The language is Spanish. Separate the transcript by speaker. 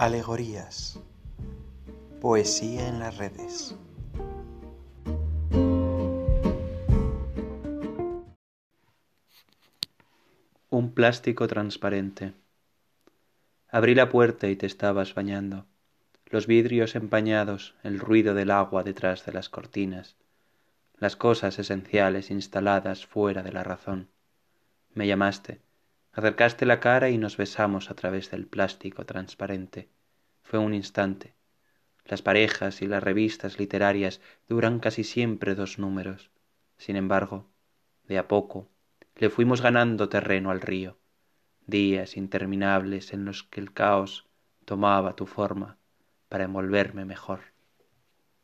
Speaker 1: Alegorías. Poesía en las redes.
Speaker 2: Un plástico transparente. Abrí la puerta y te estabas bañando. Los vidrios empañados, el ruido del agua detrás de las cortinas, las cosas esenciales instaladas fuera de la razón. Me llamaste Acercaste la cara y nos besamos a través del plástico transparente. Fue un instante. Las parejas y las revistas literarias duran casi siempre dos números. Sin embargo, de a poco, le fuimos ganando terreno al río. Días interminables en los que el caos tomaba tu forma para envolverme mejor.